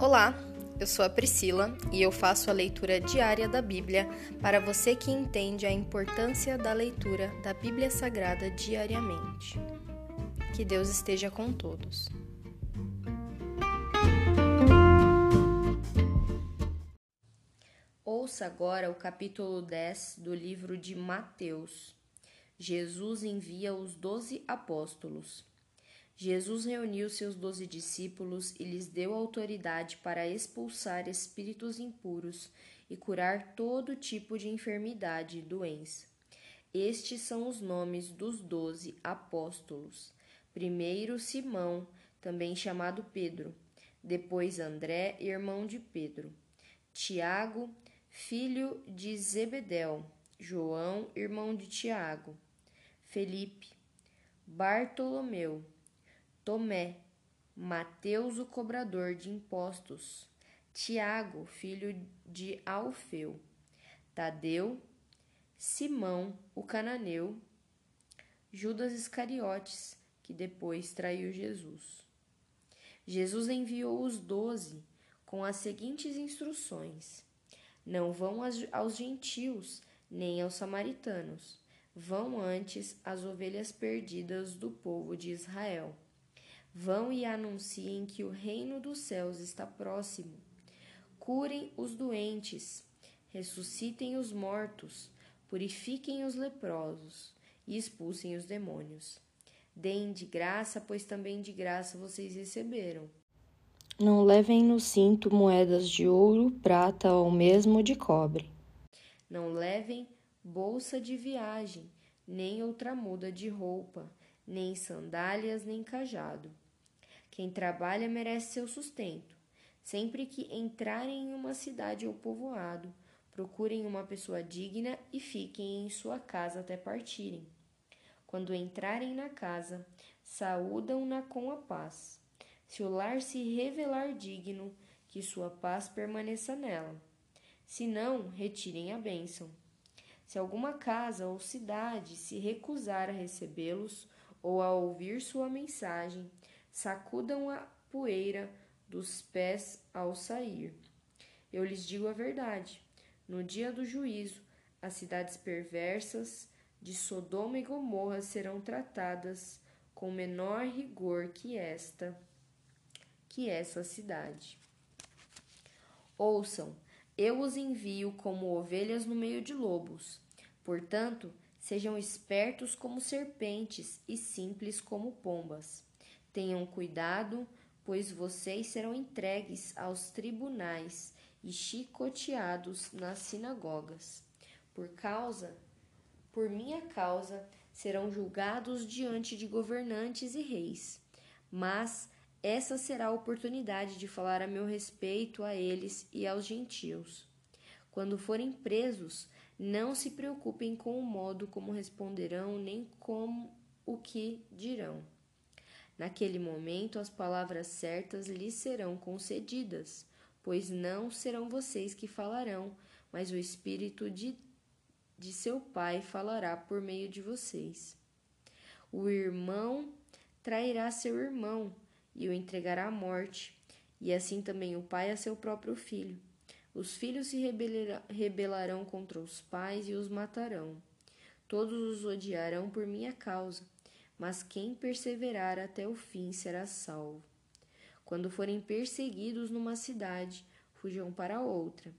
Olá, eu sou a Priscila e eu faço a leitura diária da Bíblia para você que entende a importância da leitura da Bíblia Sagrada diariamente. Que Deus esteja com todos. Ouça agora o capítulo 10 do livro de Mateus. Jesus envia os doze apóstolos. Jesus reuniu seus doze discípulos e lhes deu autoridade para expulsar espíritos impuros e curar todo tipo de enfermidade e doença. Estes são os nomes dos doze apóstolos. Primeiro, Simão, também chamado Pedro. Depois, André, irmão de Pedro. Tiago, filho de Zebedeu. João, irmão de Tiago. Felipe, Bartolomeu. Tomé, Mateus, o cobrador de impostos, Tiago, filho de Alfeu, Tadeu, Simão, o cananeu, Judas Iscariotes, que depois traiu Jesus. Jesus enviou os doze com as seguintes instruções: Não vão aos gentios, nem aos samaritanos, vão antes às ovelhas perdidas do povo de Israel. Vão e anunciem que o reino dos céus está próximo. Curem os doentes, ressuscitem os mortos, purifiquem os leprosos e expulsem os demônios. Deem de graça, pois também de graça vocês receberam. Não levem no cinto moedas de ouro, prata ou mesmo de cobre. Não levem bolsa de viagem, nem outra muda de roupa, nem sandálias, nem cajado. Quem trabalha merece seu sustento. Sempre que entrarem em uma cidade ou povoado, procurem uma pessoa digna e fiquem em sua casa até partirem. Quando entrarem na casa, saúdam-na com a paz. Se o lar se revelar digno, que sua paz permaneça nela. Se não, retirem a bênção. Se alguma casa ou cidade se recusar a recebê-los ou a ouvir sua mensagem, sacudam a poeira dos pés ao sair. Eu lhes digo a verdade: no dia do juízo, as cidades perversas de Sodoma e Gomorra serão tratadas com menor rigor que esta, que essa cidade. Ouçam, eu os envio como ovelhas no meio de lobos. Portanto, sejam espertos como serpentes e simples como pombas. Tenham cuidado, pois vocês serão entregues aos tribunais e chicoteados nas sinagogas. Por causa, por minha causa, serão julgados diante de governantes e reis. Mas essa será a oportunidade de falar a meu respeito a eles e aos gentios. Quando forem presos, não se preocupem com o modo como responderão, nem com o que dirão. Naquele momento, as palavras certas lhes serão concedidas, pois não serão vocês que falarão, mas o Espírito de, de seu Pai falará por meio de vocês. O irmão trairá seu irmão e o entregará à morte, e assim também o pai a seu próprio filho. Os filhos se rebelarão contra os pais e os matarão. Todos os odiarão por minha causa mas quem perseverar até o fim será salvo. Quando forem perseguidos numa cidade, fujam para outra.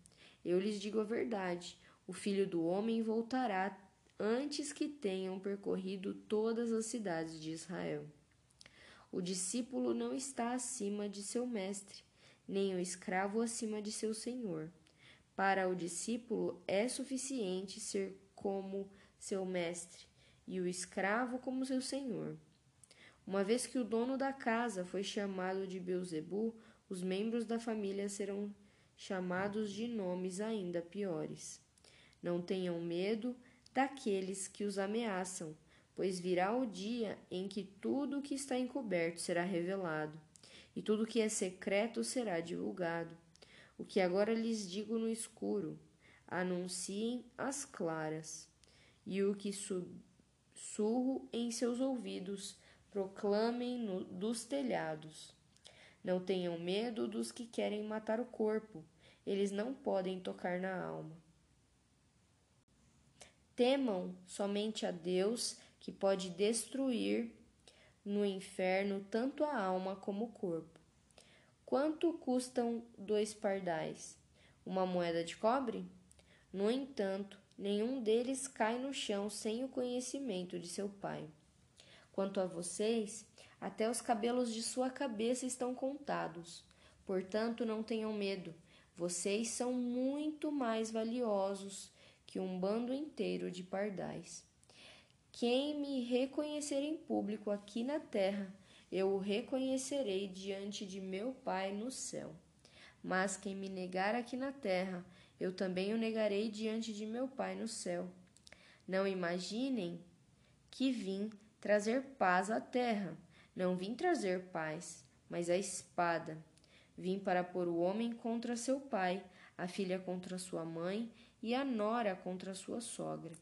Eu lhes digo a verdade: o filho do homem voltará antes que tenham percorrido todas as cidades de Israel. O discípulo não está acima de seu mestre, nem o escravo acima de seu senhor. Para o discípulo é suficiente ser como seu mestre e o escravo como seu senhor. Uma vez que o dono da casa foi chamado de Beuzebu, os membros da família serão chamados de nomes ainda piores. Não tenham medo daqueles que os ameaçam, pois virá o dia em que tudo o que está encoberto será revelado, e tudo o que é secreto será divulgado. O que agora lhes digo no escuro, anunciem às claras, e o que sub sussurro em seus ouvidos, proclamem no, dos telhados. Não tenham medo dos que querem matar o corpo, eles não podem tocar na alma. Temam somente a Deus, que pode destruir no inferno tanto a alma como o corpo. Quanto custam dois pardais? Uma moeda de cobre? No entanto, nenhum deles cai no chão sem o conhecimento de seu pai. Quanto a vocês, até os cabelos de sua cabeça estão contados. Portanto, não tenham medo. Vocês são muito mais valiosos que um bando inteiro de pardais. Quem me reconhecer em público aqui na terra, eu o reconhecerei diante de meu Pai no céu. Mas quem me negar aqui na terra, eu também o negarei diante de meu Pai no céu. Não imaginem que vim trazer paz à terra. Não vim trazer paz, mas a espada. Vim para pôr o homem contra seu pai, a filha contra sua mãe e a nora contra sua sogra.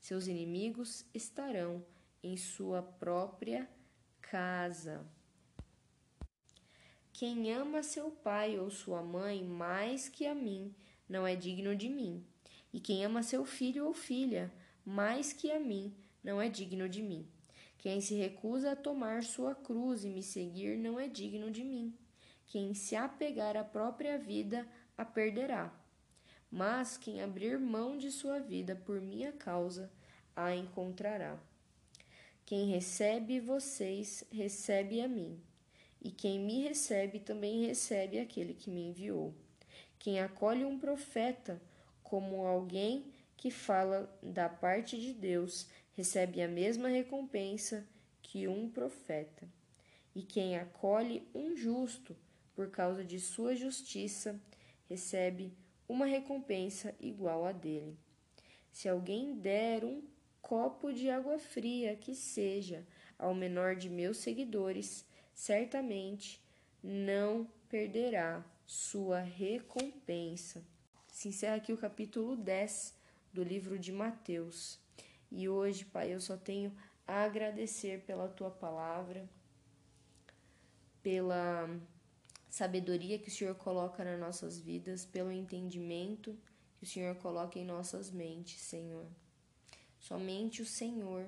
Seus inimigos estarão em sua própria casa. Quem ama seu pai ou sua mãe mais que a mim não é digno de mim. E quem ama seu filho ou filha mais que a mim não é digno de mim. Quem se recusa a tomar sua cruz e me seguir não é digno de mim. Quem se apegar à própria vida a perderá. Mas quem abrir mão de sua vida por minha causa a encontrará. Quem recebe vocês, recebe a mim. E quem me recebe, também recebe aquele que me enviou. Quem acolhe um profeta como alguém que fala da parte de Deus, recebe a mesma recompensa que um profeta. E quem acolhe um justo por causa de sua justiça, recebe uma recompensa igual a dele. Se alguém der um copo de água fria que seja ao menor de meus seguidores, certamente não perderá sua recompensa. Se encerra aqui o capítulo 10 do livro de Mateus. E hoje, Pai, eu só tenho a agradecer pela tua palavra, pela sabedoria que o Senhor coloca nas nossas vidas, pelo entendimento que o Senhor coloca em nossas mentes, Senhor. Somente o Senhor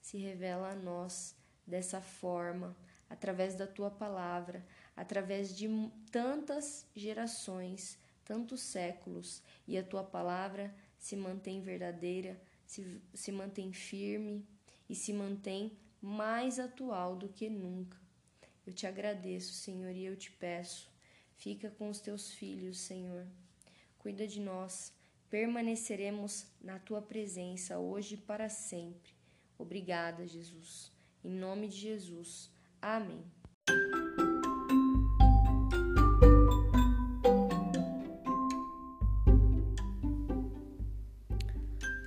se revela a nós dessa forma, através da tua palavra, através de tantas gerações, tantos séculos, e a tua palavra se mantém verdadeira, se, se mantém firme e se mantém mais atual do que nunca. Eu te agradeço, Senhor, e eu te peço, fica com os teus filhos, Senhor. Cuida de nós, permaneceremos na tua presença hoje e para sempre. Obrigada, Jesus. Em nome de Jesus. Amém.